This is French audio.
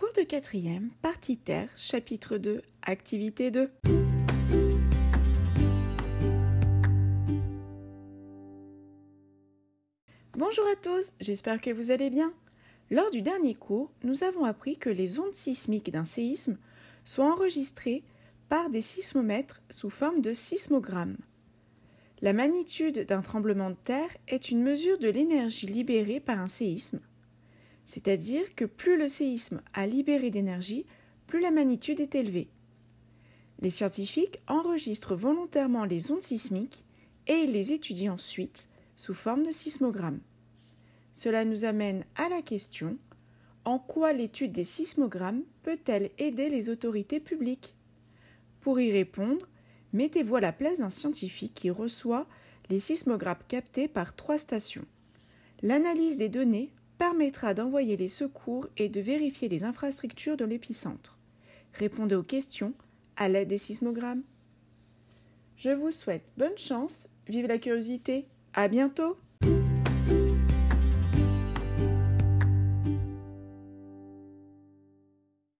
Cours de quatrième, partie terre, chapitre 2, activité 2. Bonjour à tous, j'espère que vous allez bien. Lors du dernier cours, nous avons appris que les ondes sismiques d'un séisme sont enregistrées par des sismomètres sous forme de sismogrammes. La magnitude d'un tremblement de terre est une mesure de l'énergie libérée par un séisme c'est-à-dire que plus le séisme a libéré d'énergie, plus la magnitude est élevée. Les scientifiques enregistrent volontairement les ondes sismiques et les étudient ensuite sous forme de sismogrammes. Cela nous amène à la question en quoi l'étude des sismogrammes peut-elle aider les autorités publiques? Pour y répondre, mettez-vous à la place d'un scientifique qui reçoit les sismogrammes captés par trois stations. L'analyse des données permettra d'envoyer les secours et de vérifier les infrastructures de l'épicentre. Répondez aux questions à l'aide des sismogrammes. Je vous souhaite bonne chance, vive la curiosité, à bientôt!